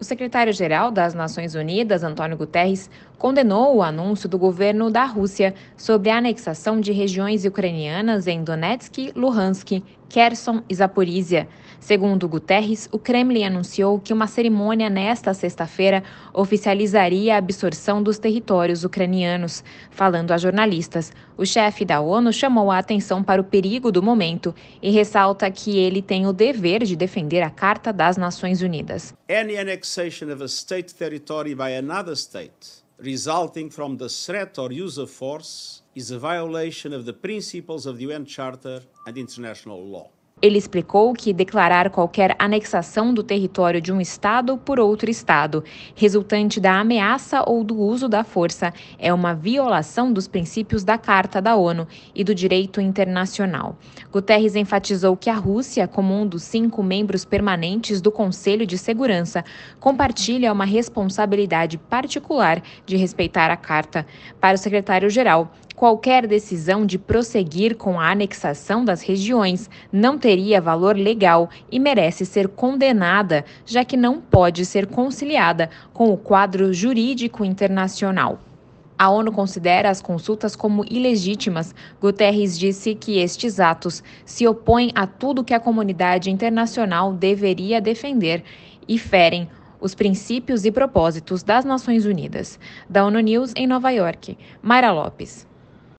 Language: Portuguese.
O secretário-geral das Nações Unidas, Antônio Guterres, condenou o anúncio do governo da Rússia sobre a anexação de regiões ucranianas em Donetsk, Luhansk, Kherson e Zaporizhia. Segundo Guterres, o Kremlin anunciou que uma cerimônia nesta sexta-feira oficializaria a absorção dos territórios ucranianos. Falando a jornalistas, o chefe da ONU chamou a atenção para o perigo do momento e ressalta que ele tem o dever de defender a Carta das Nações Unidas. Annexation of a state territory by another state resulting from the threat or use of force is a violation of the principles of the UN Charter and international law. Ele explicou que declarar qualquer anexação do território de um Estado por outro Estado, resultante da ameaça ou do uso da força, é uma violação dos princípios da Carta da ONU e do direito internacional. Guterres enfatizou que a Rússia, como um dos cinco membros permanentes do Conselho de Segurança, compartilha uma responsabilidade particular de respeitar a Carta. Para o secretário-geral, qualquer decisão de prosseguir com a anexação das regiões não teria valor legal e merece ser condenada, já que não pode ser conciliada com o quadro jurídico internacional. A ONU considera as consultas como ilegítimas. Guterres disse que estes atos se opõem a tudo que a comunidade internacional deveria defender e ferem os princípios e propósitos das Nações Unidas. Da ONU News em Nova York, Mayra Lopes.